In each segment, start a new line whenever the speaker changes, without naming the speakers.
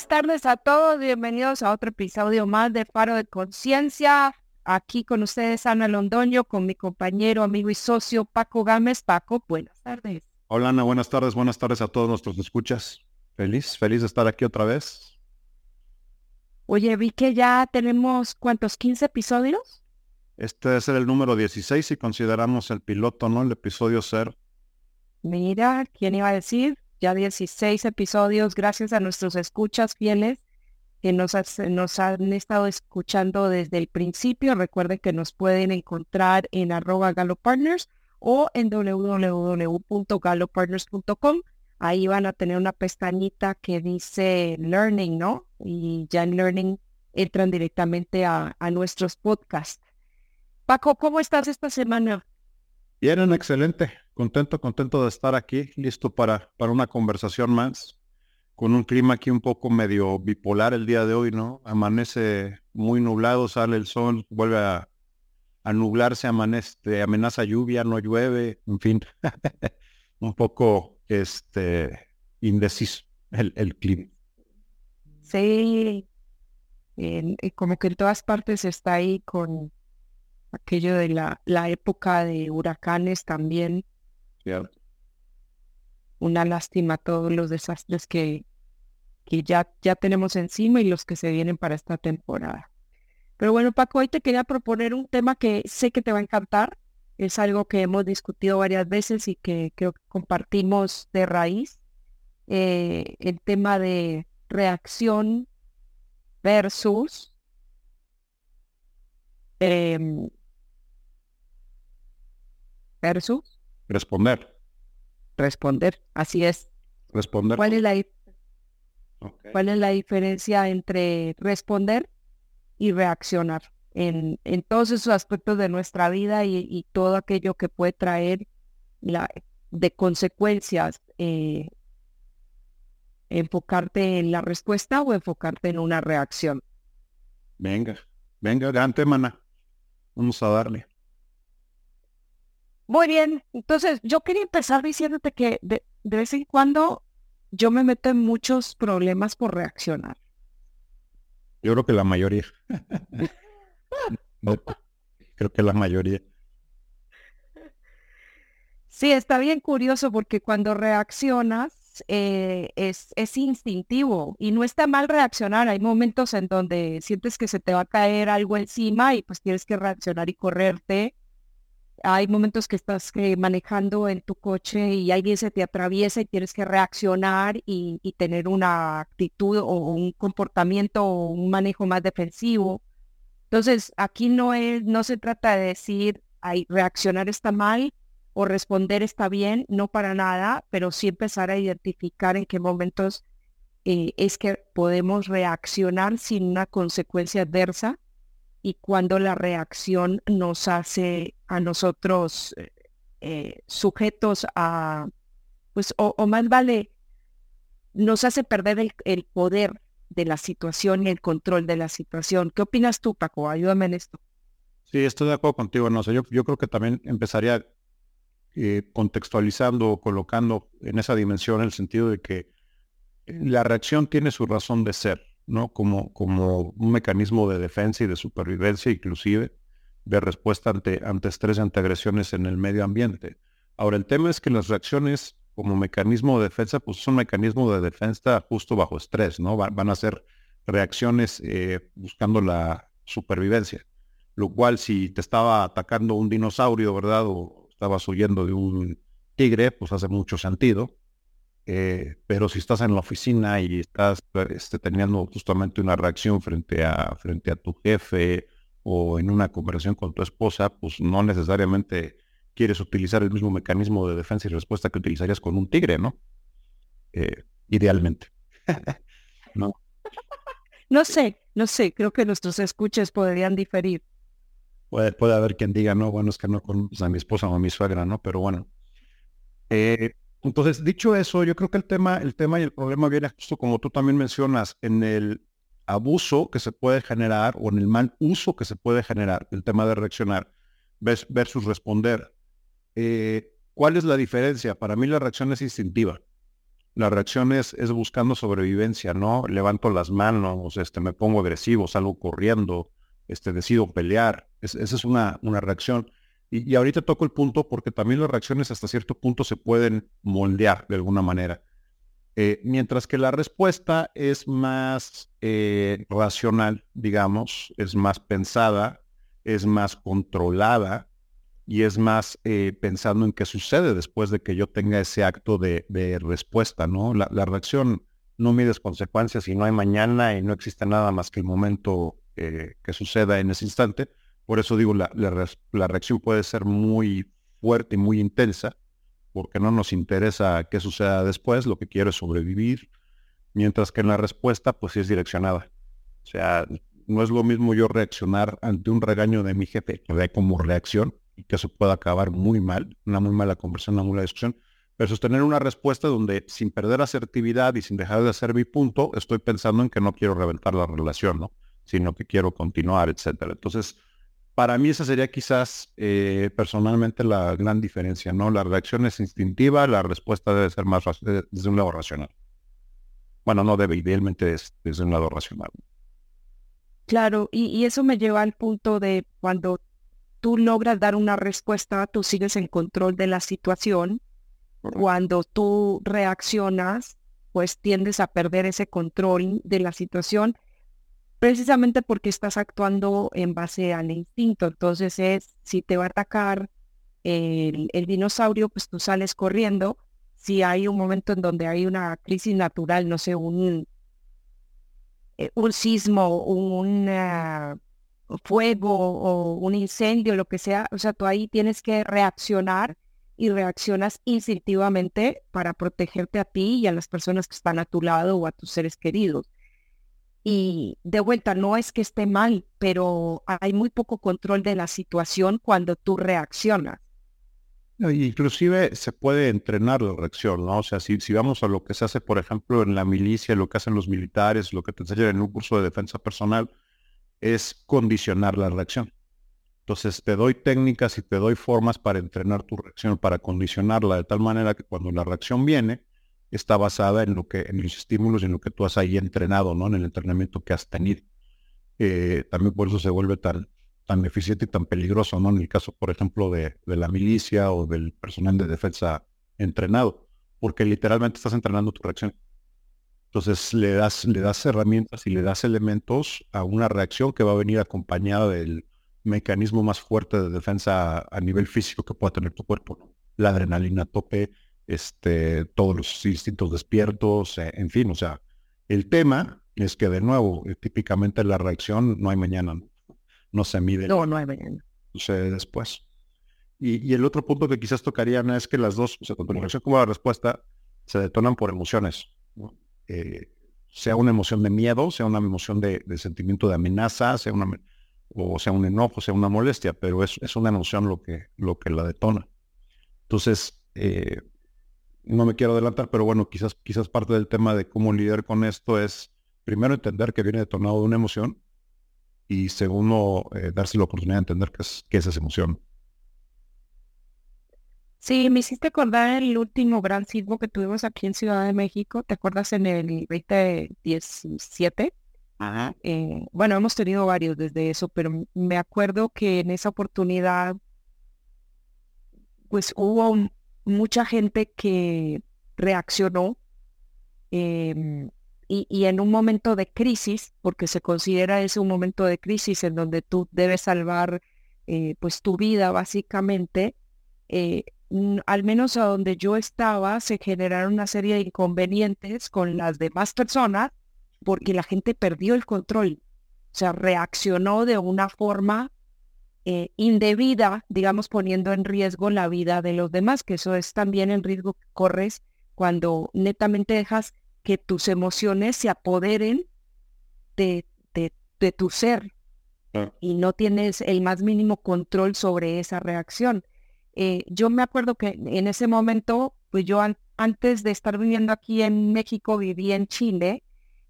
buenas tardes a todos. Bienvenidos a otro episodio más de Faro de Conciencia. Aquí con ustedes Ana Londoño, con mi compañero, amigo y socio Paco Gámez. Paco, buenas tardes.
Hola Ana, buenas tardes, buenas tardes a todos nuestros escuchas. Feliz, feliz de estar aquí otra vez.
Oye, vi que ya tenemos, ¿cuántos? ¿15 episodios?
Este es el número 16 si consideramos el piloto, ¿no? El episodio ser.
Mira, ¿quién iba a decir? Ya 16 episodios, gracias a nuestros escuchas fieles que nos, han estado escuchando desde el principio. Recuerden que nos pueden encontrar en arroba galopartners o en www.galopartners.com. Ahí van a tener una pestañita que dice Learning, ¿no? Y ya en Learning entran directamente a, a nuestros podcasts. Paco, ¿cómo estás esta semana?
Bien, excelente. Contento, contento de estar aquí, listo para, para una conversación más, con un clima aquí un poco medio bipolar el día de hoy, ¿no? Amanece muy nublado, sale el sol, vuelve a, nublarse, amanece, amenaza lluvia, no llueve, en fin, un poco este indeciso el, el clima.
Sí, como que en todas partes está ahí con aquello de la, la época de huracanes también. Una lástima todos los desastres que, que ya, ya tenemos encima y los que se vienen para esta temporada. Pero bueno, Paco, hoy te quería proponer un tema que sé que te va a encantar. Es algo que hemos discutido varias veces y que creo que compartimos de raíz. Eh, el tema de reacción versus em, versus
responder.
Responder, así es.
Responder.
¿Cuál es la, ¿cuál es la diferencia entre responder y reaccionar en, en todos esos aspectos de nuestra vida y, todo aquello que puede traer la, de consecuencias? Eh, enfocarte en la respuesta o enfocarte en una reacción.
Venga, venga, adelante, mana. Vamos a darle.
Muy bien, entonces yo quería empezar diciéndote que de, vez en cuando yo me meto en muchos problemas por reaccionar.
Yo creo que la mayoría. creo que la mayoría.
Sí, está bien curioso porque cuando reaccionas eh, es, es instintivo y no está mal reaccionar. Hay momentos en donde sientes que se te va a caer algo encima y pues tienes que reaccionar y correrte hay momentos que estás eh, manejando en tu coche y alguien se te atraviesa y tienes que reaccionar y, tener una actitud o un comportamiento o un manejo más defensivo. Entonces, aquí no es, no se trata de decir, ay, reaccionar está mal o responder está bien, no para nada, pero sí empezar a identificar en qué momentos eh, es que podemos reaccionar sin una consecuencia adversa y cuando la reacción nos hace a nosotros eh, eh, sujetos a, pues, o, más vale, nos hace perder el, poder de la situación y el control de la situación. ¿Qué opinas tú, Paco? Ayúdame en esto.
Sí, estoy de acuerdo contigo. No yo, yo creo que también empezaría eh, contextualizando o colocando en esa dimensión el sentido de que la reacción tiene su razón de ser. ¿No? Como, como un mecanismo de defensa y de supervivencia, inclusive de respuesta ante, ante estrés ante agresiones en el medio ambiente. Ahora, el tema es que las reacciones como mecanismo de defensa, pues son mecanismo de defensa justo bajo estrés, ¿no? van a ser reacciones eh, buscando la supervivencia. Lo cual, si te estaba atacando un dinosaurio, ¿verdad? O estabas huyendo de un tigre, pues hace mucho sentido. Eh, pero si estás en la oficina y estás este, teniendo justamente una reacción frente a, frente a tu jefe o en una conversación con tu esposa, pues no necesariamente quieres utilizar el mismo mecanismo de defensa y respuesta que utilizarías con un tigre, ¿no? Eh, idealmente.
no. No sé, no sé, creo que nuestros escuches podrían diferir.
Puede, puede haber quien diga, no, bueno, es que no con a mi esposa o a mi suegra, ¿no? Pero bueno. Eh, entonces, dicho eso, yo creo que el tema, el tema y el problema viene justo como tú también mencionas, en el abuso que se puede generar o en el mal uso que se puede generar, el tema de reaccionar versus responder. Eh, ¿Cuál es la diferencia? Para mí la reacción es instintiva. La reacción es, es buscando sobrevivencia, ¿no? Levanto las manos, este, me pongo agresivo, salgo corriendo, este, decido pelear. esa es una, una reacción. Y, ahorita toco el punto porque también las reacciones hasta cierto punto se pueden moldear de alguna manera. Eh, mientras que la respuesta es más eh, racional, digamos, es más pensada, es más controlada y es más eh, pensando en qué sucede después de que yo tenga ese acto de, respuesta, ¿no? La, reacción no mides consecuencias y no hay mañana y no existe nada más que el momento que suceda en ese instante. Por eso digo, la, la, reacción puede ser muy fuerte y muy intensa, porque no nos interesa qué suceda después, lo que quiero es sobrevivir, mientras que en la respuesta pues sí es direccionada. O sea, no es lo mismo yo reaccionar ante un regaño de mi jefe que ve como reacción y que eso pueda acabar muy mal, una muy mala conversación, una muy mala discusión, pero sostener una respuesta donde sin perder asertividad y sin dejar de hacer mi punto, estoy pensando en que no quiero reventar la relación, ¿no? Sino que quiero continuar, etcétera. Entonces, para mí esa sería quizás eh, personalmente la gran diferencia, ¿no? La reacción es instintiva, la respuesta debe ser más desde un lado racional. Bueno, no debe, idealmente es desde un lado racional.
Claro, y, eso me lleva al punto de cuando tú logras dar una respuesta, tú sigues en control de la situación. Cuando tú reaccionas, pues tiendes a perder ese control de la situación precisamente porque estás actuando en base al instinto. Entonces es, si te va a atacar el, dinosaurio, pues tú sales corriendo. Si hay un momento en donde hay una crisis natural, no sé, un, eh, un sismo, un fuego o un incendio, lo que sea, o sea, tú ahí tienes que reaccionar y reaccionas instintivamente para protegerte a ti y a las personas que están a tu lado o a tus seres queridos. Y de vuelta, no es que esté mal, pero hay muy poco control de la situación cuando tú reaccionas.
Inclusive se puede entrenar la reacción, ¿no? O sea, si, si vamos a lo que se hace, por ejemplo, en la milicia, lo que hacen los militares, lo que te enseñan en un curso de defensa personal, es condicionar la reacción. Entonces te doy técnicas y te doy formas para entrenar tu reacción, para condicionarla de tal manera que cuando la reacción viene, está basada en lo que, en los estímulos en lo que tú has ahí entrenado, ¿no? En el entrenamiento que has tenido. Eh, también por eso se vuelve tan, tan eficiente y tan peligroso, ¿no? En el caso, por ejemplo, de, la milicia o del personal de defensa entrenado, porque literalmente estás entrenando tu reacción. Entonces le das, le das herramientas y le das elementos a una reacción que va a venir acompañada del mecanismo más fuerte de defensa a nivel físico que pueda tener tu cuerpo. La adrenalina tope, este, todos los instintos despiertos, eh, en fin, o sea, el tema es que de nuevo, eh, típicamente la reacción no hay mañana, no, se mide.
No, no hay mañana.
Sucede después. Y, el otro punto que quizás tocaría es que las dos, o sea, tanto la reacción como la respuesta, se detonan por emociones. Eh, sea una emoción de miedo, sea una emoción de, sentimiento de amenaza, sea una o sea un enojo, sea una molestia, pero es, es una emoción lo que, lo que la detona. Entonces, eh, no me quiero adelantar, pero bueno, quizás, quizás parte del tema de cómo lidiar con esto es primero entender que viene detonado de una emoción y segundo, eh, darse la oportunidad de entender qué es, qué es esa emoción.
Sí, me hiciste acordar el último gran sismo que tuvimos aquí en Ciudad de México. ¿Te acuerdas en el 2017? Ajá. Eh, bueno, hemos tenido varios desde eso, pero me acuerdo que en esa oportunidad, pues hubo un, mucha gente que reaccionó em, y, en un momento de crisis, porque se considera ese un momento de crisis en donde tú debes salvar eh, pues tu vida básicamente, eh, al menos a donde yo estaba se generaron una serie de inconvenientes con las demás personas porque la gente perdió el control, o sea, reaccionó de una forma eh, indebida, digamos, poniendo en riesgo la vida de los demás, que eso es también el riesgo que corres cuando netamente dejas que tus emociones se apoderen de, de, tu ser ah. y no tienes el más mínimo control sobre esa reacción. Eh, yo me acuerdo que en ese momento, pues yo antes de estar viviendo aquí en México, viví en Chile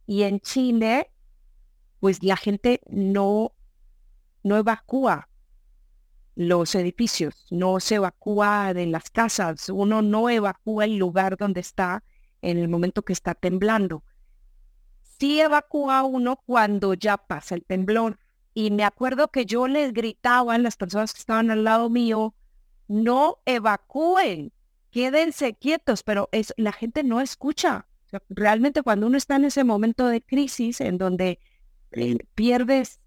y en Chile, pues la gente no, no evacúa los edificios, no se evacúa de las casas, uno no evacúa el lugar donde está en el momento que está temblando. Sí evacúa uno cuando ya pasa el temblor. Y me acuerdo que yo les gritaba a las personas que estaban al lado mío, no evacúen, quédense quietos, pero es, la gente no escucha. realmente cuando uno está en ese momento de crisis en donde eh, pierdes,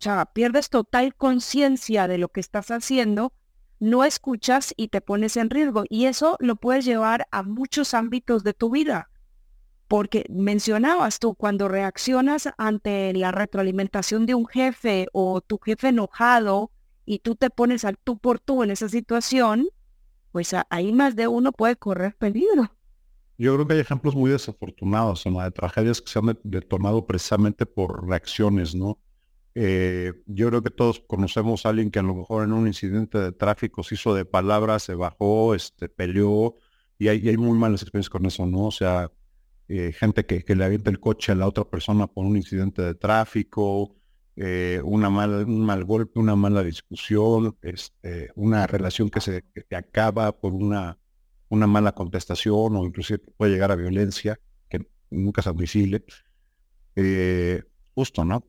o sea, pierdes total conciencia de lo que estás haciendo, no escuchas y te pones en riesgo. Y eso lo puedes llevar a muchos ámbitos de tu vida. Porque mencionabas tú, cuando reaccionas ante la retroalimentación de un jefe o tu jefe enojado y tú te pones al tú por tú en esa situación, pues ahí más de uno puede correr peligro.
Yo creo que hay ejemplos muy desafortunados, ¿no? de tragedias que se han detonado precisamente por reacciones, ¿no? Eh, yo creo que todos conocemos a alguien que a lo mejor en un incidente de tráfico se hizo de palabras, se bajó, este, peleó, y hay, hay muy malas experiencias con eso, ¿no? O sea, eh, gente que, le avienta el coche a la otra persona por un incidente de tráfico, eh, una mala, un mal golpe, una mala discusión, este, una relación que se, que acaba por una, una mala contestación o inclusive puede llegar a violencia, que nunca es admisible. justo, ¿no?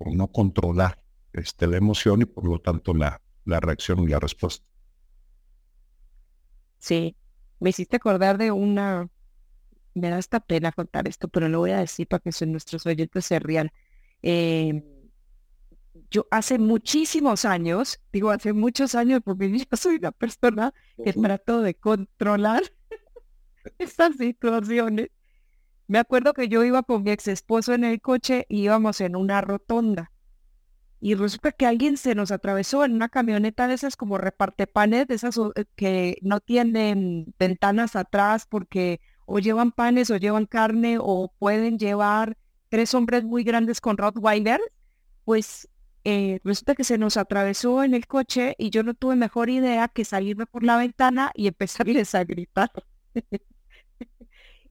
No controlar este, la emoción y por lo tanto la, la reacción y la respuesta.
Sí, me hiciste acordar de una, me da esta pena contar esto, pero lo voy a decir para que nuestros oyentes se rían. Em, yo hace muchísimos años, digo hace muchos años porque yo soy una persona que trato de controlar estas situaciones me acuerdo que yo iba con mi ex esposo en el coche y íbamos en una rotonda. Y resulta que alguien se nos atravesó en una camioneta de esas como reparte panes, de esas eh, que no tienen ventanas atrás porque o llevan panes o llevan carne o pueden llevar tres hombres muy grandes con Rottweiler. Pues eh, resulta que se nos atravesó en el coche y yo no tuve mejor idea que salirme por la ventana y empezarles a gritar.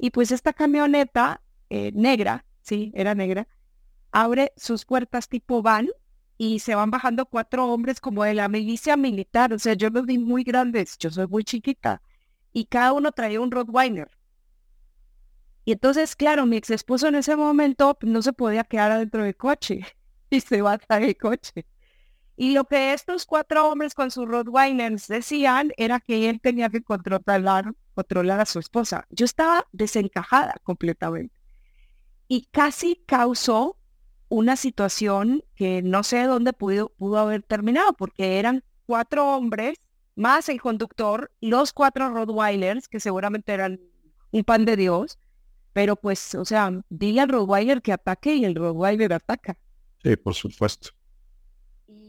Y pues esta camioneta eh, negra, sí, era negra, abre sus puertas tipo van y se van bajando cuatro hombres como de la milicia militar. O sea, yo los vi muy grandes, yo soy muy chiquita. Y cada uno traía un Rottweiler. Y entonces, claro, mi ex esposo en ese momento no se podía quedar adentro del coche y se va a el coche. Y lo que estos cuatro hombres con sus Rottweilers decían era que él tenía que controlar controlar a su esposa. Yo estaba desencajada completamente. Y casi causó una situación que no sé dónde pudo, haber terminado, porque eran cuatro hombres, más el conductor, los cuatro Rottweilers, que seguramente eran un pan de Dios, pero pues, o sea, dile al Rottweiler que ataque y el Rottweiler ataca.
Sí, por supuesto.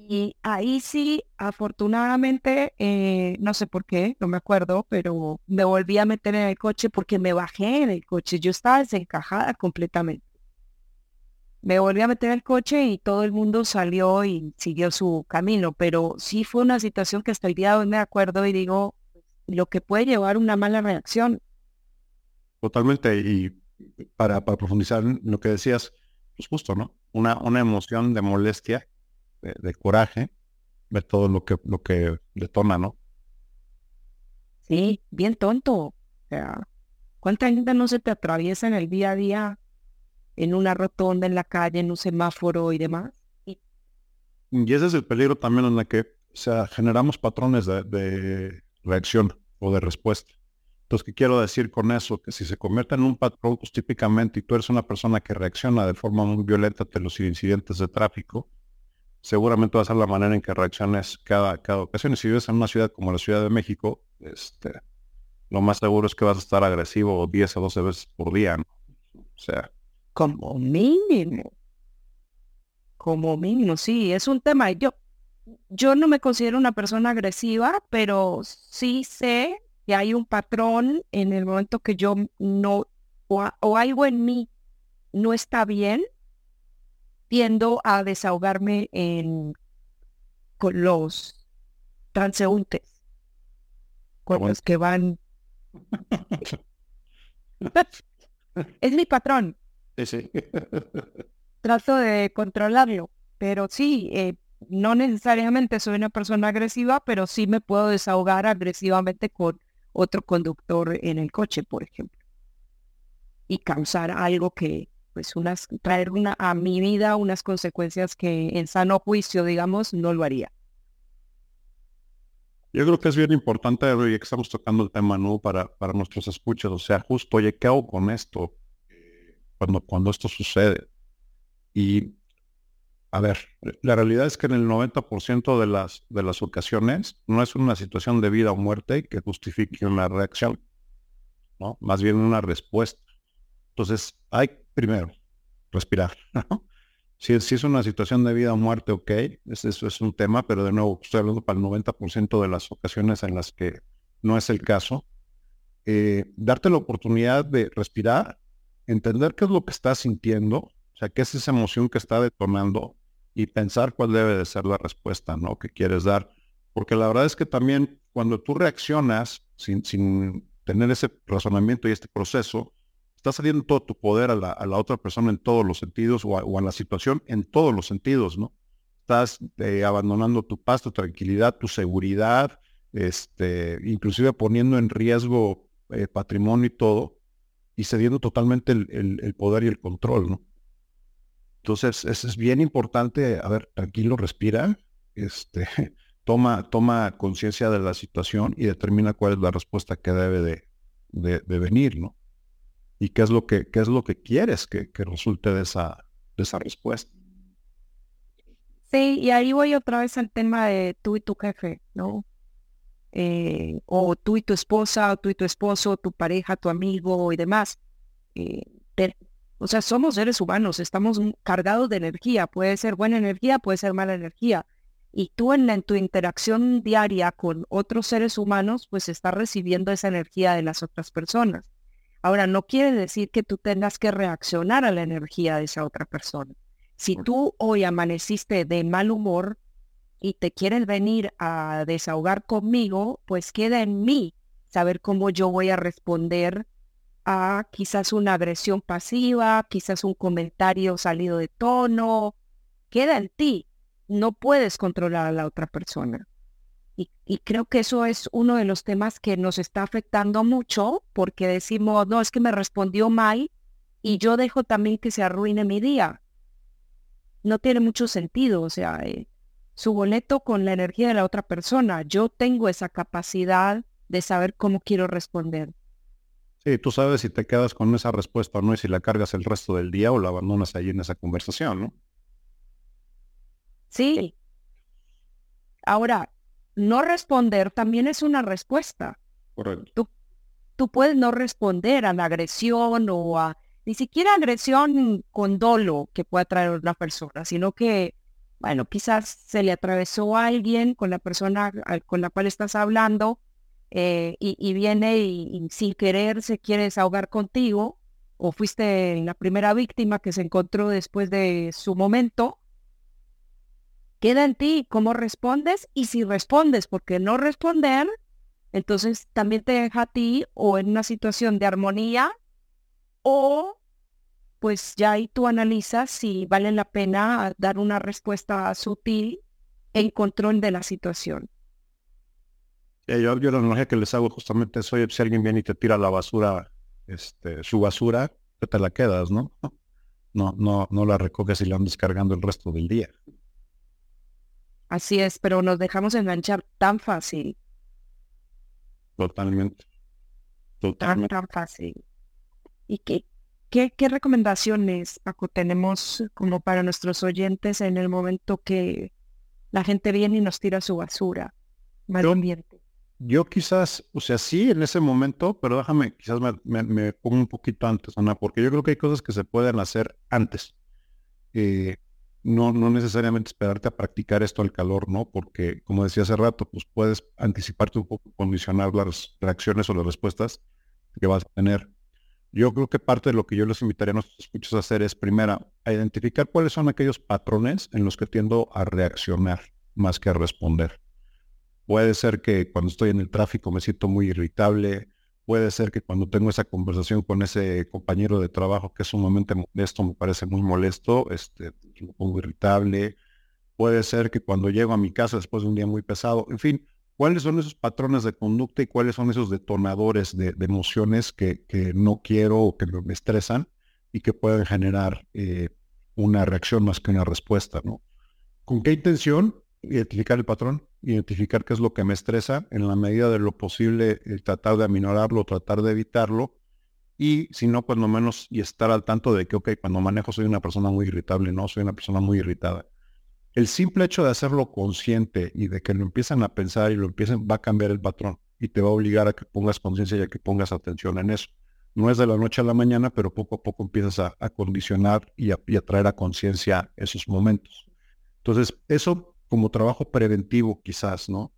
Y ahí sí, afortunadamente, eh, no sé por qué, no me acuerdo, pero me volví a meter en el coche porque me bajé en el coche. Yo estaba desencajada completamente. Me volví a meter en el coche y todo el mundo salió y siguió su camino, pero sí fue una situación que hasta el día de hoy me acuerdo y digo, lo que puede llevar una mala reacción.
Totalmente, y para, profundizar en lo que decías, pues justo, ¿no? Una, una emoción de molestia de, coraje, ver todo lo que, lo que detona, ¿no?
Sí, bien tonto. O sea, ¿cuánta gente no se te atraviesa en el día a día, en una rotonda, en la calle, en un semáforo y demás? Y,
ese es el peligro también en la que, o sea, generamos patrones de, de reacción o de respuesta. Entonces, ¿qué quiero decir con eso? Que si se convierte en un patrón, pues típicamente, y tú eres una persona que reacciona de forma muy violenta ante los incidentes de tráfico, seguramente va a ser la manera en que reacciones cada, cada ocasión. Y si vives en una ciudad como la Ciudad de México, este, lo más seguro es que vas a estar agresivo 10 o 12 veces por día. O sea.
Como mínimo. Como mínimo, sí, es un tema. Yo, yo no me considero una persona agresiva, pero sí sé que hay un patrón en el momento que yo no, o algo en mí no está bien, tiendo a desahogarme en, con los transeúntes, con los que van. es mi patrón. Trato de controlarlo, pero sí, eh, no necesariamente soy una persona agresiva, pero sí me puedo desahogar agresivamente con otro conductor en el coche, por ejemplo. y causar algo que, pues, unas, traer una, a mi vida unas consecuencias que en sano juicio, digamos, no lo haría.
Yo creo que es bien importante, hoy que estamos tocando el tema, ¿no? Para, para nuestros escuchas, o sea, justo, oye, ¿qué hago con esto? Cuando, cuando esto sucede. Y, a ver, la realidad es que en el 90% de las, de las ocasiones no es una situación de vida o muerte que justifique una reacción, ¿no? Más bien una respuesta. Entonces, hay primero respirar. Si, es una situación de vida o muerte, ok, eso es un tema, pero de nuevo, estoy hablando para el 90% de las ocasiones en las que no es el caso. Eh, darte la oportunidad de respirar, entender qué es lo que estás sintiendo, o sea, qué es esa emoción que está detonando y pensar cuál debe de ser la respuesta, ¿no? Que quieres dar. Porque la verdad es que también cuando tú reaccionas sin, sin tener ese razonamiento y este proceso, estás saliendo todo tu poder a la, otra persona en todos los sentidos o a, la situación en todos los sentidos, ¿no? Estás eh, abandonando tu paz, tu tranquilidad, tu seguridad, este, inclusive poniendo en riesgo eh, patrimonio y todo, y cediendo totalmente el, poder y el control, ¿no? Entonces, es bien importante, a ver, tranquilo, respira, este, toma, toma conciencia de la situación y determina cuál es la respuesta que debe de, de venir, ¿no? Y qué es lo que, qué es lo que quieres que, resulte de esa, de esa respuesta.
Sí, y ahí voy otra vez al tema de tú y tu jefe, ¿no? Eh, o tú y tu esposa, o tú y tu esposo, tu pareja, tu amigo y demás. Eh, o sea, somos seres humanos, estamos cargados de energía, puede ser buena energía, puede ser mala energía. Y tú en, en tu interacción diaria con otros seres humanos, pues estás recibiendo esa energía de las otras personas. Ahora, no quiere decir que tú tengas que reaccionar a la energía de esa otra persona. Si tú hoy amaneciste de mal humor y te quieres venir a desahogar conmigo, pues queda en mí saber cómo yo voy a responder a quizás una agresión pasiva, quizás un comentario salido de tono. Queda en ti. No puedes controlar a la otra persona. Y, creo que eso es uno de los temas que nos está afectando mucho porque decimos, no, es que me respondió mal y yo dejo también que se arruine mi día. No tiene mucho sentido, o sea, eh, su boleto con la energía de la otra persona. Yo tengo esa capacidad de saber cómo quiero responder.
Sí, tú sabes si te quedas con esa respuesta o no y si la cargas el resto del día o la abandonas ahí en esa conversación, ¿no?
Sí. Ahora, no responder también es una respuesta.
Correcto.
Tú, tú puedes no responder a la agresión o a ni siquiera agresión con dolo que pueda traer una persona, sino que, bueno, quizás se le atravesó a alguien con la persona con la cual estás hablando eh, y, viene y, sin querer se quiere desahogar contigo o fuiste la primera víctima que se encontró después de su momento Queda en ti cómo respondes y si respondes porque no responder, entonces también te deja a ti o en una situación de armonía o pues ya ahí tú analizas si vale la pena dar una respuesta sutil en control de la situación.
yo, yo la analogía que les hago justamente es, si alguien viene y te tira la basura, este, su basura, te la quedas, ¿no? No, no, no la recoges y la andas cargando el resto del día.
Así es, pero nos dejamos enganchar tan fácil.
Totalmente.
Totalmente. Tan, fácil. ¿Y qué, qué, qué recomendaciones, Paco, tenemos como para nuestros oyentes en el momento que la gente viene y nos tira su basura? Mal ambiente.
Yo quizás, o sea, sí en ese momento, pero déjame, quizás me, pongo un poquito antes, Ana, porque yo creo que hay cosas que se pueden hacer antes. Eh, no, no necesariamente esperarte a practicar esto al calor, ¿no? Porque, como decía hace rato, pues puedes anticiparte un poco, condicionar las reacciones o las respuestas que vas a tener. Yo creo que parte de lo que yo les invitaría a nuestros escuchos a hacer es, primera, a identificar cuáles son aquellos patrones en los que tiendo a reaccionar más que a responder. Puede ser que cuando estoy en el tráfico me siento muy irritable, Puede ser que cuando tengo esa conversación con ese compañero de trabajo que es sumamente molesto, me parece muy molesto, este, me pongo irritable. Puede ser que cuando llego a mi casa después de un día muy pesado, en fin, cuáles son esos patrones de conducta y cuáles son esos detonadores de, emociones que, no quiero o que me estresan y que pueden generar eh, una reacción más que una respuesta, ¿no? ¿Con qué intención? Identificar el patrón, identificar qué es lo que me estresa, en la medida de lo posible tratar de aminorarlo, tratar de evitarlo, y si no, pues no menos, y estar al tanto de que, ok, cuando manejo soy una persona muy irritable, no, soy una persona muy irritada. El simple hecho de hacerlo consciente y de que lo empiezan a pensar y lo empiecen, va a cambiar el patrón y te va a obligar a que pongas conciencia y a que pongas atención en eso. No es de la noche a la mañana, pero poco a poco empiezas a, condicionar y a, traer a conciencia esos momentos. Entonces, eso como trabajo preventivo quizás, ¿no?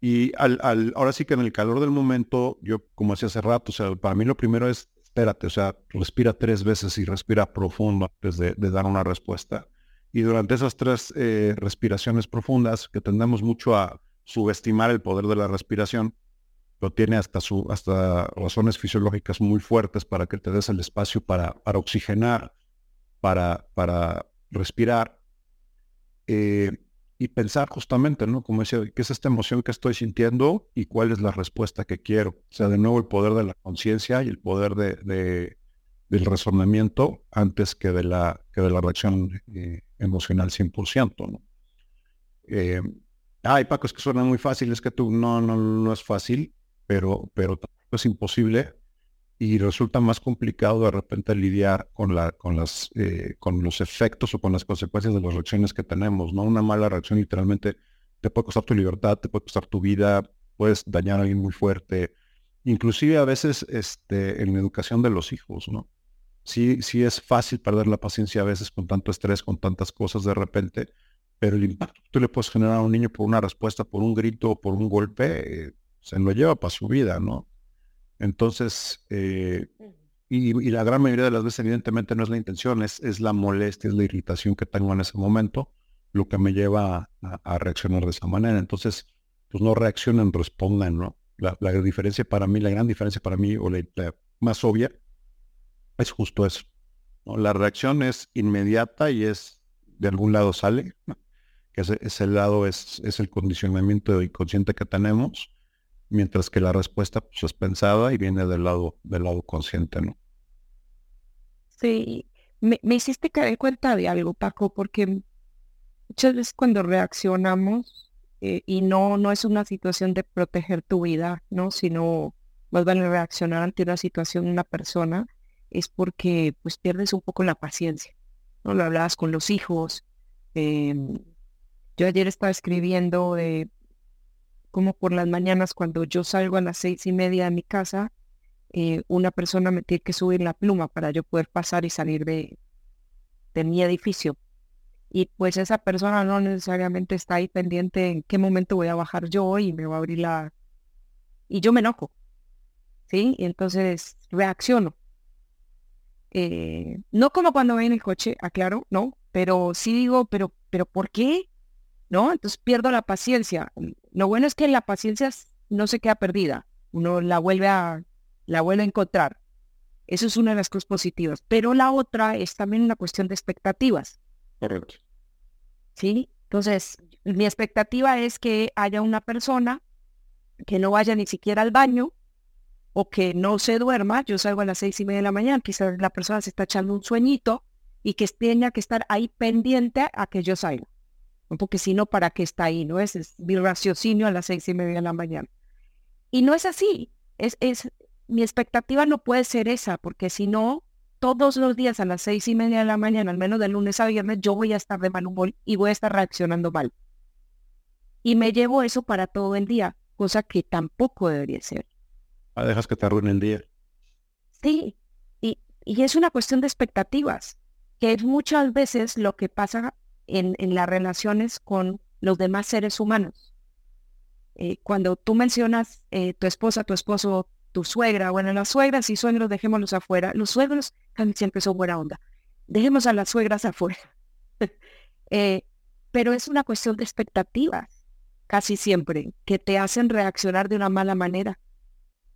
Y al, ahora sí que en el calor del momento, yo como decía hace rato, o sea, para mí lo primero es, espérate, o sea, respira tres veces y respira profundo antes de dar una respuesta y durante esas tres eh, respiraciones profundas, que tendemos mucho a subestimar el poder de la respiración, lo tiene hasta, su, hasta razones fisiológicas muy fuertes para que te des el espacio para, para oxigenar, para, para respirar eh, y pensar justamente, ¿no? Como decía, ¿qué es esta emoción que estoy sintiendo y cuál es la respuesta que quiero? O sea, de nuevo el poder de la conciencia y el poder de, del razonamiento antes que de la, que de la reacción eh, emocional 100%. ¿no? Eh, ay, Paco, es que suena muy fácil, es que tú no, no, no es fácil, pero, pero es imposible y resulta más complicado de repente lidiar con, la, con, las, eh, con los efectos o con las consecuencias de las reacciones que tenemos. ¿no? Una mala reacción literalmente te puede costar tu libertad, te puede costar tu vida, puedes dañar a alguien muy fuerte, inclusive a veces este, en la educación de los hijos, ¿no? sí, sí es fácil perder la paciencia a veces con tanto estrés, con tantas cosas de repente, pero el impacto que tú le puedes generar a un niño por una respuesta, por un grito, por un golpe, eh, se lo lleva para su vida, ¿no? Entonces, eh, y, la gran mayoría de las veces evidentemente no es la intención, es, es la molestia, es la irritación que tengo en ese momento, lo que me lleva a, reaccionar de esa manera. Entonces, pues no reaccionen, respondan, ¿no? La, diferencia para mí, la gran diferencia para mí, o la más obvia, es justo eso. La reacción es inmediata y es de algún lado sale, que ese, lado es, es, el condicionamiento inconsciente que tenemos, mientras que la respuesta pues, es pensada y viene del lado, del lado consciente, ¿no?
Sí, me, hiciste caer cuenta de algo, Paco, porque muchas veces cuando reaccionamos eh, y no, no es una situación de proteger tu vida, ¿no? Sino más a reaccionar ante una situación, una persona, es porque pues pierdes un poco la paciencia. ¿no? Lo hablabas con los hijos. Em, yo ayer estaba escribiendo de como por las mañanas cuando yo salgo a las seis y media de mi casa, eh, una persona me tiene que subir la pluma para yo poder pasar y salir de, de mi edificio. Y pues esa persona no necesariamente está ahí pendiente en qué momento voy a bajar yo y me va a abrir la... Y yo me enojo. ¿Sí? Y entonces reacciono. Eh, no como cuando voy en el coche, aclaro, no, pero sí digo, pero, pero ¿por qué? ¿No? Entonces pierdo la paciencia. Lo bueno es que la paciencia no se queda perdida, uno la vuelve a, la vuelve a encontrar. Eso es una de las cosas positivas. Pero la otra es también una cuestión de expectativas.
Correcto.
¿Sí? Entonces, mi expectativa es que haya una persona que no vaya ni siquiera al baño, o que no se duerma, yo salgo a las seis y media de la mañana, quizás la persona se está echando un sueñito y que tenga que estar ahí pendiente a que yo salga. Porque si no, ¿para qué está ahí? ¿No? Es, es mi raciocinio a las seis y media de la mañana. Y no es así. Es, es, mi expectativa no puede ser esa, porque si no, todos los días a las seis y media de la mañana, al menos de lunes a viernes, yo voy a estar de mal humor y voy a estar reaccionando mal. Y me llevo eso para todo el día, cosa que tampoco debería ser.
Ah, dejas que te arruine el día.
Sí, y, y, es una cuestión de expectativas, que es muchas veces lo que pasa en, las relaciones con los demás seres humanos. Eh, cuando tú mencionas eh, tu esposa, tu esposo, tu suegra, bueno, las suegras y suegros dejémoslos afuera. Los suegros siempre son buena onda. Dejemos a las suegras afuera. Eh, pero es una cuestión de expectativas, casi siempre, que te hacen reaccionar de una mala manera.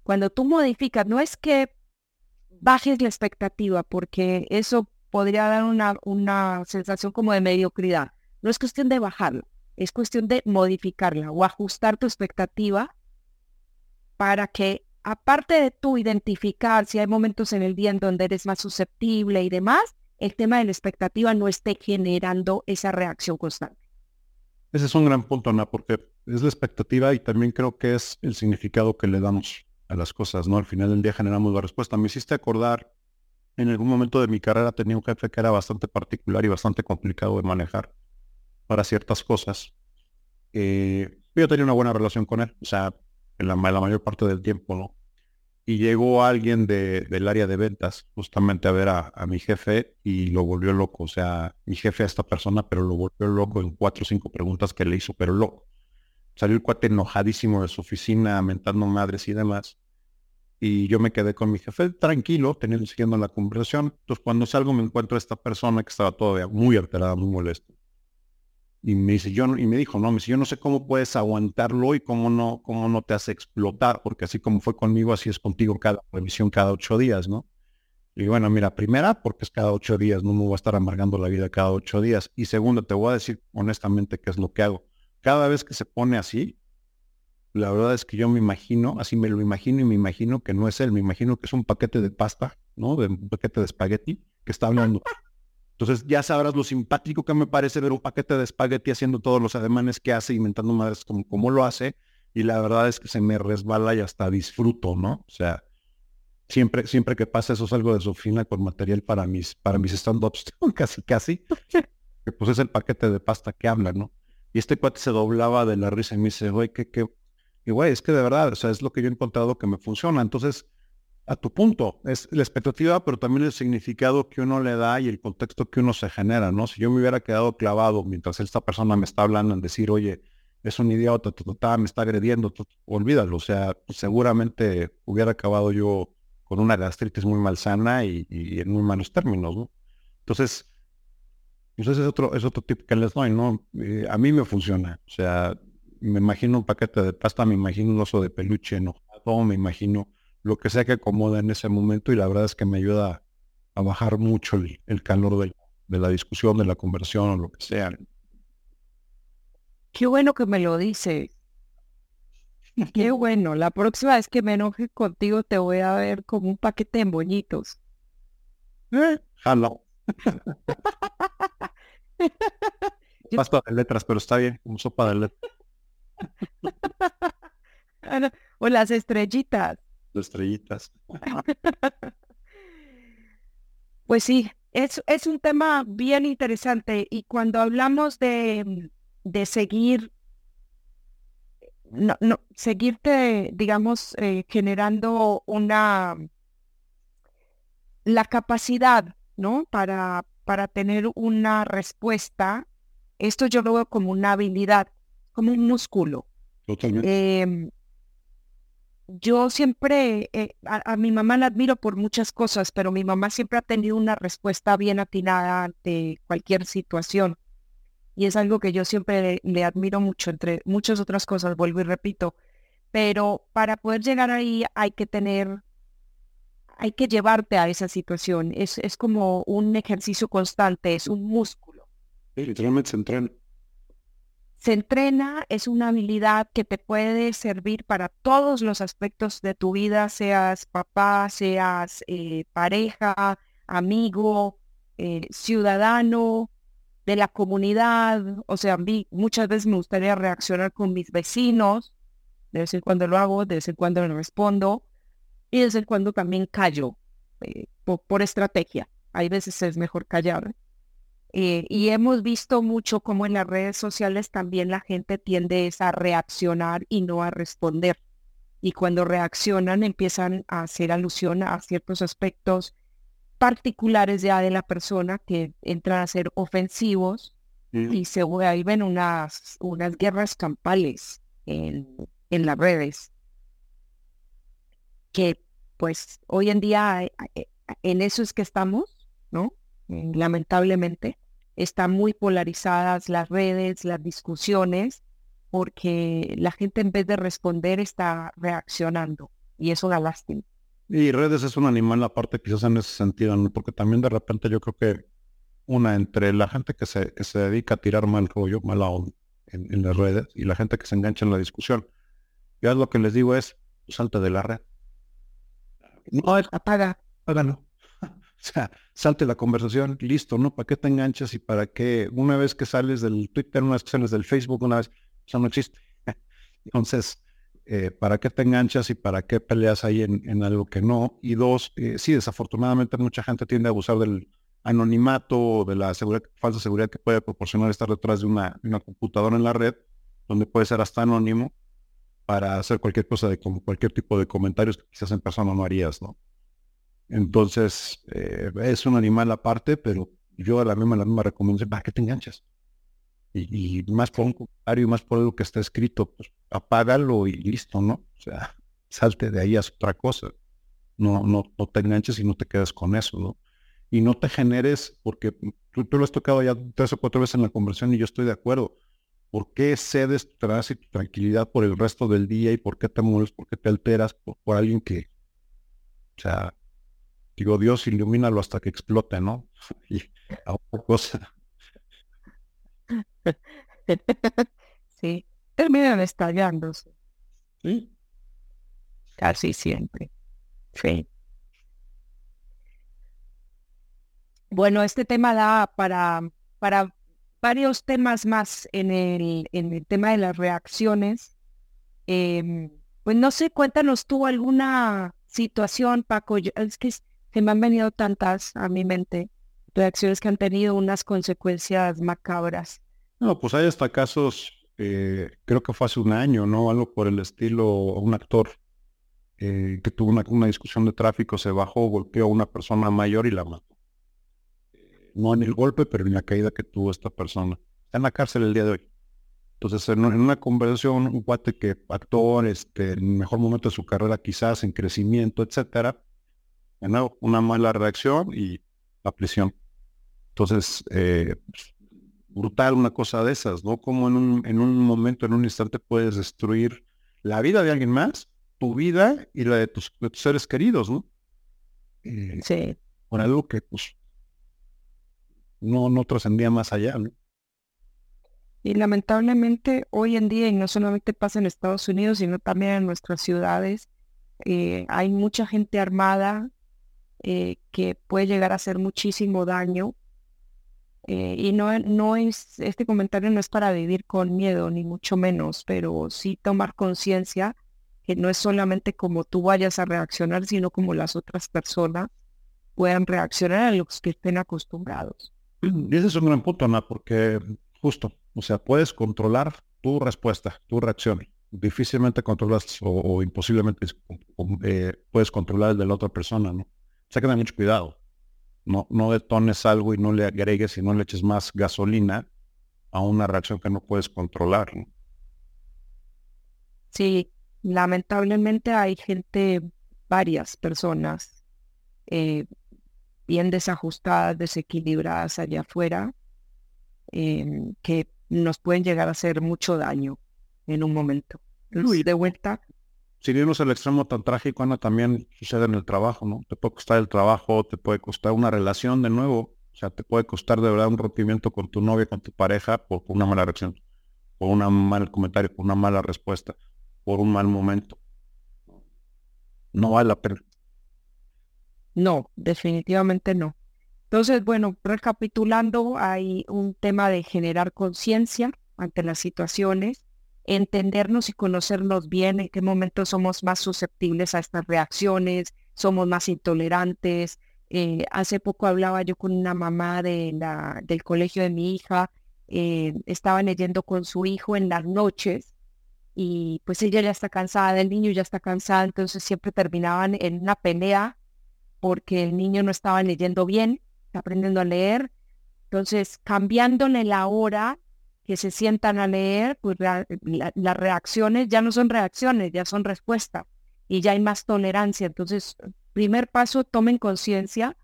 Cuando tú modificas, no es que bajes la expectativa, porque eso podría dar una, una sensación como de mediocridad. No es cuestión de bajarlo, Es cuestión de modificarla o ajustar tu expectativa para que, aparte de tú identificar si hay momentos en el día en donde eres más susceptible y demás, el tema de la expectativa no esté generando esa reacción constante.
Ese es un gran punto, Ana, porque es la expectativa y también creo que es el significado que le damos a las cosas, ¿no? Al final del día generamos la respuesta. Me hiciste acordar, en algún momento de mi carrera tenía un jefe que era bastante particular y bastante complicado de manejar para ciertas cosas. Eh, yo tenía una buena relación con él, o sea, en la, mayor parte del tiempo, ¿no? Y llegó alguien del área de ventas justamente a ver a, mi jefe y lo volvió loco. O sea, mi jefe a esta persona, pero lo volvió loco en cuatro o cinco preguntas que le hizo, pero loco. Salió el cuate enojadísimo de su oficina, mentando madres y demás. Y yo me quedé con mi jefe tranquilo, teniendo, siguiendo la conversación. Entonces, cuando salgo me encuentro a esta persona que estaba todavía muy alterada, muy molesta. Y me dice, yo, y me dijo, no, me dice, yo no sé cómo puedes aguantarlo y cómo no, cómo no te hace explotar, porque así como fue conmigo, así es contigo cada revisión cada ocho días, ¿no? Y bueno, mira, primera, porque es cada ocho días, no me voy a estar amargando la vida cada ocho días. Y segundo, te voy a decir honestamente qué es lo que hago. Cada vez que se pone así, la verdad es que yo me imagino, así me lo imagino y me imagino que no es él, me imagino que es un paquete de pasta, ¿no? De un paquete de espagueti que está hablando. Entonces ya sabrás lo simpático que me parece ver un paquete de espagueti haciendo todos los ademanes que hace, inventando madres como, lo hace, y la verdad es que se me resbala y hasta disfruto, ¿no? O sea, siempre, siempre que pasa eso salgo de su fina con material para mis, para mis stand-ups, casi, casi, que pues es el paquete de pasta que habla, ¿no? Y este cuate se doblaba de la risa y me dice, güey, qué, qué, y güey, es que de verdad, o sea, es lo que yo he encontrado que me funciona. Entonces, a tu punto, es la expectativa, pero también el significado que uno le da y el contexto que uno se genera, ¿no? Si yo me hubiera quedado clavado mientras esta persona me está hablando en decir, oye, es un idiota, me está agrediendo, olvídalo, o sea, seguramente hubiera acabado yo con una gastritis muy malsana y, y en muy malos términos, ¿no? Entonces, entonces es otro, es otro tip que les doy, ¿no? Eh, a mí me funciona, o sea, me imagino un paquete de pasta, me imagino un oso de peluche enojado, me imagino lo que sea que acomoda en ese momento y la verdad es que me ayuda a bajar mucho el, calor de, la discusión, de la conversión o lo que sea.
Qué bueno que me lo dice. Qué bueno. La próxima vez que me enoje contigo te voy a ver como un paquete de moñitos.
Eh, Pasta de letras, pero está bien, como sopa de letras.
O las estrellitas
estrellitas.
Pues sí, es, es un tema bien interesante y cuando hablamos de, de seguir, no, no, seguirte, digamos, eh, generando una, la capacidad, ¿no? Para, para tener una respuesta, esto yo lo veo como una habilidad, como un músculo.
Totalmente.
Em, yo siempre, eh, a, mi mamá la admiro por muchas cosas, pero mi mamá siempre ha tenido una respuesta bien atinada ante cualquier situación. Y es algo que yo siempre le, admiro mucho, entre muchas otras cosas, vuelvo y repito. Pero para poder llegar ahí hay que tener, hay que llevarte a esa situación. Es, es como un ejercicio constante, es un músculo.
literalmente se entrena
se entrena, es una habilidad que te puede servir para todos los aspectos de tu vida, seas papá, seas eh, pareja, amigo, eh, ciudadano de la comunidad. O sea, a mí muchas veces me gustaría reaccionar con mis vecinos, de vez en cuando lo hago, de vez en cuando lo respondo, y de vez en cuando también callo eh, por estrategia. Hay veces es mejor callar eh, y hemos visto mucho cómo en las redes sociales también la gente tiende a reaccionar y no a responder. Y cuando reaccionan empiezan a hacer alusión a ciertos aspectos particulares ya de la persona que entran a ser ofensivos y se vuelven unas, unas guerras campales en, en las redes. Que pues hoy en día eh, eh, en eso es que estamos, ¿no? Lamentablemente están muy polarizadas las redes, las discusiones, porque la gente en vez de responder está reaccionando y eso da lástima.
Y redes es un animal aparte quizás en ese sentido, porque también de repente yo creo que una entre la gente que se, que se dedica a tirar mal rollo, mala onda, en, las redes y la gente que se engancha en la discusión. Yo lo que les digo es, salte de la red. No es apaga, apágalo. O sea, salte la conversación, listo, ¿no? ¿Para qué te enganchas y para qué? Una vez que sales del Twitter, una vez que sales del Facebook, una vez, eso no existe. Entonces, eh, ¿para qué te enganchas y para qué peleas ahí en, algo que no? Y dos, eh, sí, desafortunadamente mucha gente tiende a abusar del anonimato o de la falsa seguridad que puede proporcionar estar detrás de una, una computadora en la red, donde puede ser hasta anónimo para hacer cualquier cosa de como cualquier tipo de comentarios que quizás en persona no harías, ¿no? Entonces, eh, es un animal aparte, pero yo a la misma, la misma recomendación, ¿para qué te enganchas? Y, más por un comentario y más por algo que está escrito, pues apágalo y listo, ¿no? O sea, salte de ahí a otra cosa. No, no, no te enganches y no te quedes con eso, ¿no? Y no te generes, porque tú, tú lo has tocado ya tres o cuatro veces en la conversación y yo estoy de acuerdo. ¿Por qué cedes tu y tu tranquilidad por el resto del día y por qué te mueres, por qué te alteras por, alguien que, o sea, digo, Dios ilumínalo hasta que explote, ¿no? Y a otra cosa.
Sí, terminan estallándose. Sí. Casi siempre. Sí. Bueno, este tema da para, para varios temas más en el, en el tema de las reacciones. Em, pues no sé, cuéntanos tú alguna situación, Paco. es que se me han venido tantas a mi mente, reacciones que han tenido unas consecuencias macabras.
No, pues hay hasta casos, eh, creo que fue hace un año, ¿no? Algo por el estilo, un actor eh, que tuvo una, discusión de tráfico, se bajó, golpeó a una persona mayor y la mató. Eh, no en el golpe, pero en la caída que tuvo esta persona. Está en la cárcel el día de hoy. Entonces, en, una conversación, un cuate que actor, este, en el mejor momento de su carrera, quizás en crecimiento, etcétera, una mala reacción y la prisión. Entonces, eh, brutal una cosa de esas, ¿no? Como en un, en un momento, en un instante puedes destruir la vida de alguien más, tu vida y la de tus, seres queridos, ¿no?
Eh, sí.
Por algo que pues no, no trascendía más allá, ¿no?
Y lamentablemente hoy en día, y no solamente pasa en Estados Unidos, sino también en nuestras ciudades, eh, hay mucha gente armada eh, que puede llegar a hacer muchísimo daño eh, y no, no es, este comentario no es para vivir con miedo, ni mucho menos, pero sí tomar conciencia que no es solamente como tú vayas a reaccionar, sino como las otras personas puedan reaccionar a los que estén acostumbrados.
Y ese es un gran punto, Ana, porque justo, o sea, puedes controlar tu respuesta, tu reacción. Difícilmente controlas o, imposiblemente eh, puedes controlar el de la otra persona, ¿no? Sea, que mucho cuidado no, no detones algo y no le agregues y no le eches más gasolina a una reacción que no puedes controlar.
Sí, lamentablemente hay gente, varias personas eh, bien desajustadas, desequilibradas allá afuera, em, que nos pueden llegar a hacer mucho daño en un momento. de vuelta,
sin irnos al extremo tan trágico, Ana, también sucede en el trabajo, ¿no? Te puede costar el trabajo, te puede costar una relación de nuevo, o sea, te puede costar de verdad un rompimiento con tu novia, con tu pareja, por, una mala reacción, por un mal comentario, por una mala respuesta, por un mal momento. No vale la pena.
No, definitivamente no. Entonces, bueno, recapitulando, hay un tema de generar conciencia ante las situaciones, entendernos y conocernos bien, en qué momento somos más susceptibles a estas reacciones, somos más intolerantes. Eh, hace poco hablaba yo con una mamá de la, del colegio de mi hija, eh, estaba leyendo con su hijo en las noches y pues ella ya está cansada, el niño ya está cansado, entonces siempre terminaban en una pelea porque el niño no estaba leyendo bien, aprendiendo a leer. Entonces, cambiándole la hora que se sientan a leer, pues las reacciones ya no son reacciones, ya son respuestas y ya hay más tolerancia. Entonces, primer paso, tomen conciencia,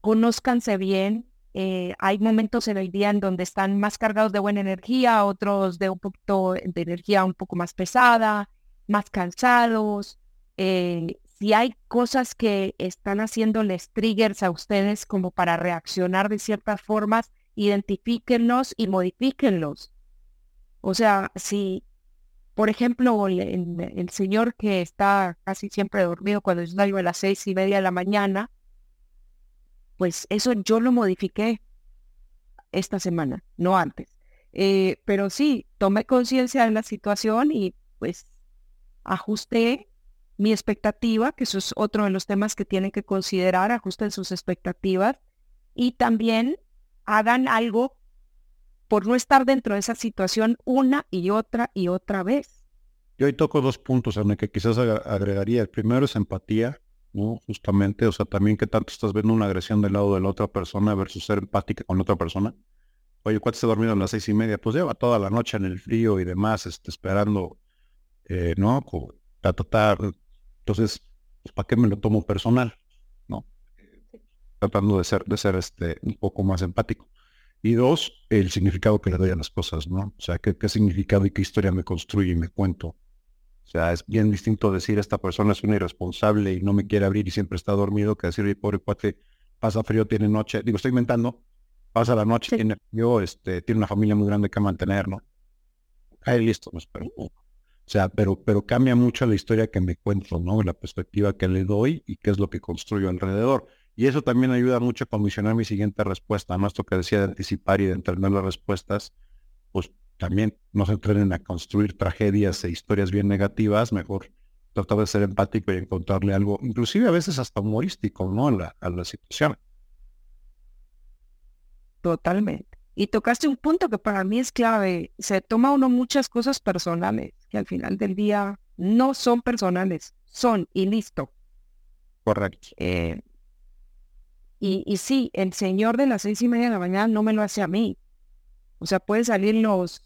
conózcanse bien. Eh, hay momentos en el día en donde están más cargados de buena energía, otros de un poquito de energía un poco más pesada, más cansados. Eh, si hay cosas que están haciéndoles triggers a ustedes como para reaccionar de ciertas formas, identifíquenlos y modifíquenlos. O sea, si, por ejemplo, el, señor que está casi siempre dormido cuando yo salgo a las seis y media de la mañana, pues eso yo lo modifiqué esta semana, no antes. Eh, pero sí, tomé conciencia de la situación y pues ajusté mi expectativa, que eso es otro de los temas que tienen que considerar, ajusten sus expectativas y también hagan algo por no estar dentro de esa situación una y otra y otra vez.
Yo hoy toco dos puntos en el que quizás agregaría. El primero es empatía, ¿no? Justamente, o sea, también que tanto estás viendo una agresión del lado de la otra persona versus ser empática con la otra persona. Oye, ¿cuánto está dormido a las seis y media? Pues lleva toda la noche en el frío y demás, este, esperando, eh, ¿no? Entonces, pues, ¿para qué me lo tomo personal? ¿No? Tratando de ser, de ser este, un poco más empático. Y dos, el significado que le doy a las cosas, ¿no? O sea, qué, qué significado y qué historia me construye y me cuento. O sea, es bien distinto decir esta persona es una irresponsable y no me quiere abrir y siempre está dormido que decir, pobre cuate, pasa frío, tiene noche. Digo, estoy inventando, pasa la noche, tiene frío, este, tiene una familia muy grande que mantener, ¿no? Ahí listo, me espero. O sea, pero, pero cambia mucho la historia que me cuento, ¿no? La perspectiva que le doy y qué es lo que construyo alrededor. Y eso también ayuda mucho a condicionar mi siguiente respuesta, ¿no? Esto que decía de anticipar y de entrenar las respuestas, pues también no se entrenen a construir tragedias e historias bien negativas, mejor tratar de ser empático y encontrarle algo, inclusive a veces hasta humorístico, ¿no? A la, a la situación.
Totalmente. Y tocaste un punto que para mí es clave. Se toma uno muchas cosas personales, que al final del día no son personales, son y listo.
Correcto.
Eh, y, y sí, el señor de las seis y media de la mañana no me lo hace a mí. O sea, pueden salir los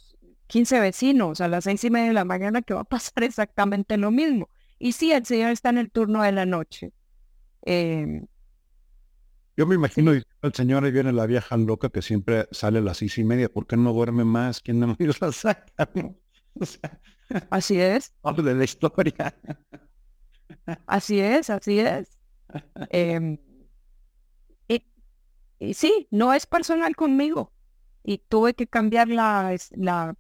15 vecinos a las seis y media de la mañana que va a pasar exactamente lo mismo. Y sí, el señor está en el turno de la noche. Em,
Yo me imagino el señor ahí viene la vieja loca que siempre sale a las seis y media. ¿Por qué no duerme más? ¿Quién no la saca?
así es.
de la historia.
así es, así es. Eh, y sí, no es personal conmigo. Y tuve que cambiar la, la,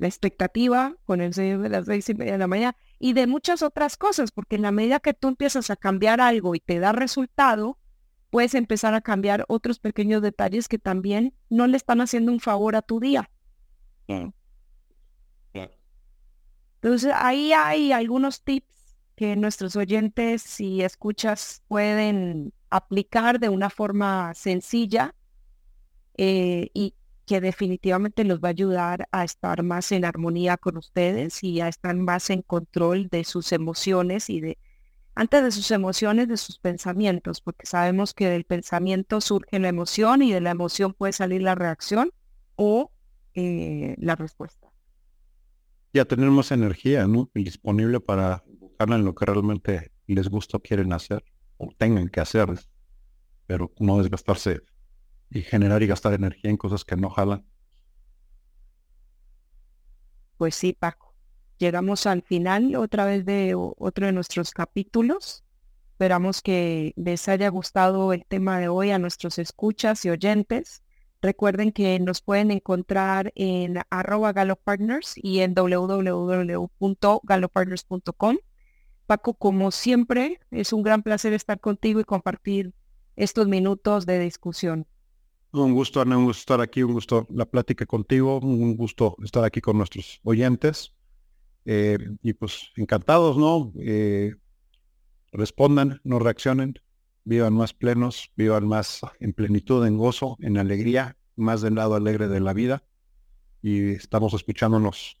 expectativa con el señor de las seis y media de la mañana y de muchas otras cosas, porque en la medida que tú empiezas a cambiar algo y te da resultado, puedes empezar a cambiar otros pequeños detalles que también no le están haciendo un favor a tu día. Entonces ahí hay algunos tips que nuestros oyentes y escuchas pueden aplicar de una forma sencilla eh, y que definitivamente los va a ayudar a estar más en armonía con ustedes y a estar más en control de sus emociones y de, antes de sus emociones, de sus pensamientos, porque sabemos que del pensamiento surge la emoción y de la emoción puede salir la reacción o eh, la respuesta.
Ya tenemos energía, ¿no? Disponible para buscarla en lo que realmente les gusta o quieren hacer o tengan que hacer, pero no desgastarse y generar y gastar energía en cosas que no jalan.
Pues sí, Paco. Llegamos al final otra vez de otro de nuestros capítulos. Esperamos que les haya gustado el tema de hoy a nuestros escuchas y oyentes. Recuerden que nos pueden encontrar en arroba galopartners y en www.galopartners.com. Paco, como siempre, es un gran placer estar contigo y compartir estos minutos de discusión.
Un gusto, Ana, un gusto estar aquí, un gusto la plática contigo, un gusto estar aquí con nuestros oyentes. Eh, y pues encantados, ¿no? Eh, respondan, no reaccionen, vivan más plenos, vivan más en plenitud, en gozo, en alegría, más del lado alegre de la vida. Y estamos escuchándonos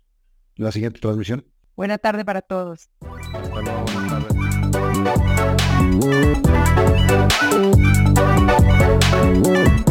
en la siguiente transmisión.
Buena tarde para todos. I know I would have loved.